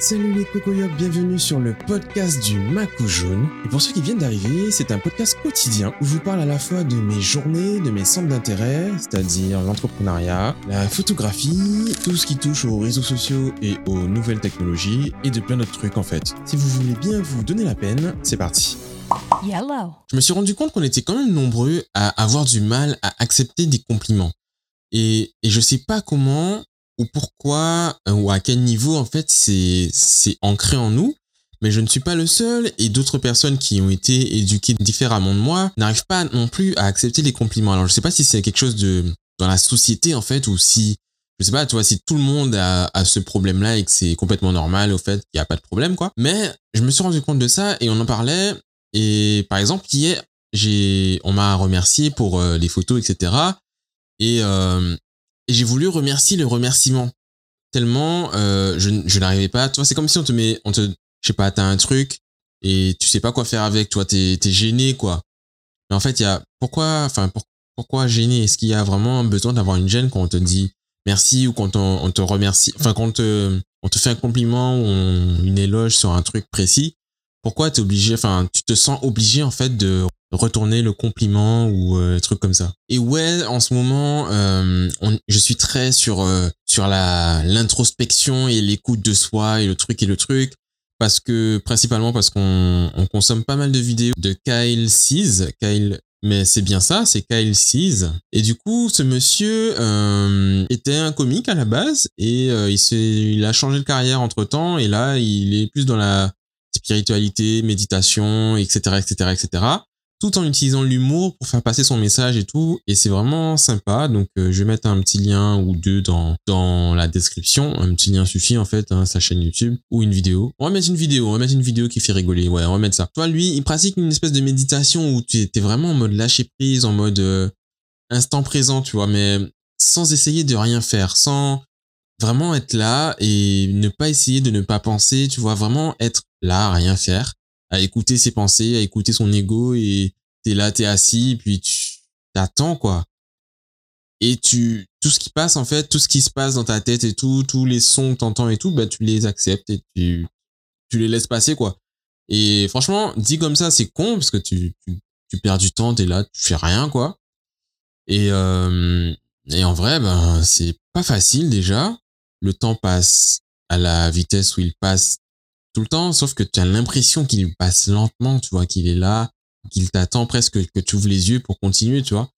Salut les cocoyocs, bienvenue sur le podcast du Macou Jaune. Et pour ceux qui viennent d'arriver, c'est un podcast quotidien où je vous parle à la fois de mes journées, de mes centres d'intérêt, c'est-à-dire l'entrepreneuriat, la photographie, tout ce qui touche aux réseaux sociaux et aux nouvelles technologies, et de plein d'autres trucs en fait. Si vous voulez bien vous donner la peine, c'est parti. Yellow. Je me suis rendu compte qu'on était quand même nombreux à avoir du mal à accepter des compliments. Et, et je sais pas comment ou pourquoi euh, ou à quel niveau en fait c'est c'est ancré en nous mais je ne suis pas le seul et d'autres personnes qui ont été éduquées différemment de moi n'arrivent pas non plus à accepter les compliments. Alors je sais pas si c'est quelque chose de dans la société en fait ou si je sais pas tu vois si tout le monde a, ce problème là et que c'est complètement normal au fait qu'il n'y a pas de problème quoi. Mais je me suis rendu compte de ça et on en parlait et par exemple hier j'ai on m'a remercié pour euh, les photos etc. Et, et j'ai voulu remercier le remerciement. Tellement euh, je, je n'arrivais pas tu vois c'est comme si on te met on te je sais pas t'as un truc et tu sais pas quoi faire avec toi t'es gêné quoi. Mais en fait il y a pourquoi enfin pour- pourquoi gêner est-ce qu'il y a vraiment besoin d'avoir une gêne quand on te dit merci ou quand on, te remercie enfin quand on te, on te fait un compliment ou une éloge sur un truc précis? Pourquoi t'es obligé enfin tu te sens obligé en fait de retourner le compliment ou euh, truc comme ça. Et ouais, en ce moment, euh, on- je suis très sur euh, sur la l'introspection et l'écoute de soi et le truc et le truc parce que principalement parce qu'on on consomme pas mal de vidéos de Kyle Cease, Kyle mais c'est bien ça, c'est Kyle Cease. Et du coup, ce monsieur euh, était un comique à la base et euh, il il a changé de carrière entre temps et là il est plus dans la spiritualité, méditation, etc., etc., etc tout en utilisant l'humour pour faire passer son message et tout. Et c'est vraiment sympa. Donc, euh, je vais mettre un petit lien ou deux dans, dans la description. Un petit lien suffit, en fait, hein, sa chaîne YouTube ou une vidéo. On va mettre une vidéo. On va mettre une vidéo qui fait rigoler. Ouais, on va mettre ça. Toi, lui, il pratique une espèce de méditation où tu es vraiment en mode lâcher prise, en mode euh, instant présent, tu vois, mais sans essayer de rien faire, sans vraiment être là et ne pas essayer de ne pas penser, tu vois, vraiment être là, rien faire à écouter ses pensées, à écouter son ego et t'es là, t'es assis, puis tu t'attends quoi. Et tu, tout ce qui passe en fait, tout ce qui se passe dans ta tête et tout, tous les sons que t'entends et tout, bah tu les acceptes et tu, tu les laisses passer quoi. Et franchement, dit comme ça, c'est con parce que tu, tu, tu perds du temps, t'es là, tu fais rien quoi. Et, euh, et en vrai, ben c'est pas facile déjà. Le temps passe à la vitesse où il passe tout le temps, sauf que tu as l'impression qu'il passe lentement, tu vois, qu'il est là, qu'il t'attend presque que tu ouvres les yeux pour continuer, tu vois.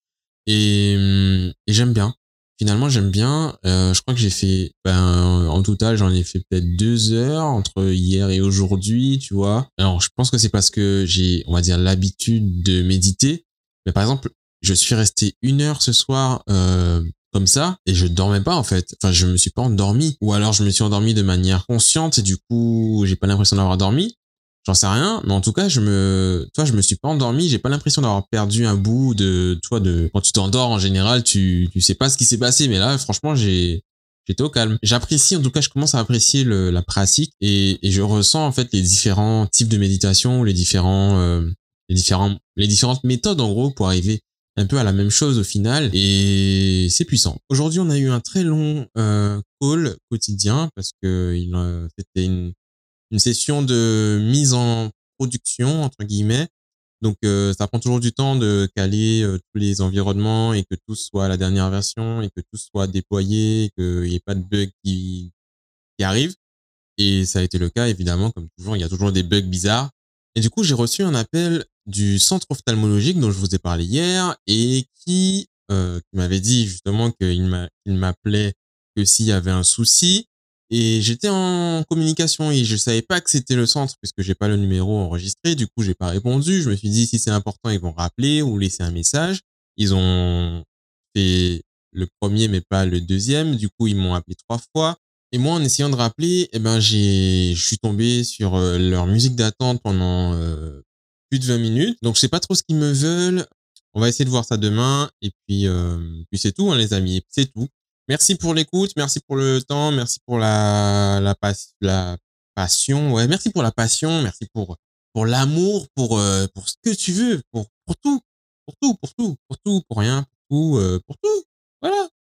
Et, hum, et j'aime bien. Finalement, j'aime bien. Euh, je crois que j'ai fait, ben, en total, j'en ai fait peut-être deux heures entre hier et aujourd'hui, tu vois. Alors, je pense que c'est parce que j'ai, on va dire, l'habitude de méditer. Mais par exemple, je suis resté une heure ce soir euh, comme ça et je dormais pas en fait. Enfin, je me suis pas endormi ou alors je me suis endormi de manière consciente et du coup, j'ai pas l'impression d'avoir dormi. J'en sais rien, mais en tout cas, je me, toi, je me suis pas endormi. J'ai pas l'impression d'avoir perdu un bout de, toi, de quand tu t'endors en général, tu, tu sais pas ce qui s'est passé, mais là, franchement, j'ai, j'étais au calme. J'apprécie, en tout cas, je commence à apprécier le, la pratique et, et je ressens en fait les différents types de méditation, les différents, euh, les différents, les différentes méthodes en gros pour arriver un peu à la même chose au final et c'est puissant. Aujourd'hui, on a eu un très long euh, call quotidien parce que euh, c'était une, une session de mise en production entre guillemets. Donc euh, ça prend toujours du temps de caler euh, tous les environnements et que tout soit la dernière version et que tout soit déployé, qu'il n'y ait pas de bugs qui, qui arrivent. Et ça a été le cas évidemment, comme toujours, il y a toujours des bugs bizarres. Et du coup, j'ai reçu un appel du centre ophtalmologique dont je vous ai parlé hier et qui, euh, m'avait dit justement qu'il m'a- il m'appelait que s'il y avait un souci. Et j'étais en communication et je savais pas que c'était le centre puisque j'ai pas le numéro enregistré. Du coup, j'ai pas répondu. Je me suis dit si c'est important, ils vont rappeler ou laisser un message. Ils ont fait le premier mais pas le deuxième. Du coup, ils m'ont appelé trois fois. Et moi, en essayant de rappeler, eh ben, j'ai, je suis tombé sur euh, leur musique d'attente pendant euh, plus de 20 minutes. Donc, je sais pas trop ce qu'ils me veulent. On va essayer de voir ça demain. Et puis, euh, puis c'est tout, hein, les amis. C'est tout. Merci pour l'écoute, merci pour le temps, merci pour la, la, pas- la passion. Ouais, merci pour la passion, merci pour, pour l'amour, pour, euh, pour ce que tu veux, pour, pour tout, pour tout, pour tout, pour tout, pour rien, pour tout, euh, pour tout. Voilà.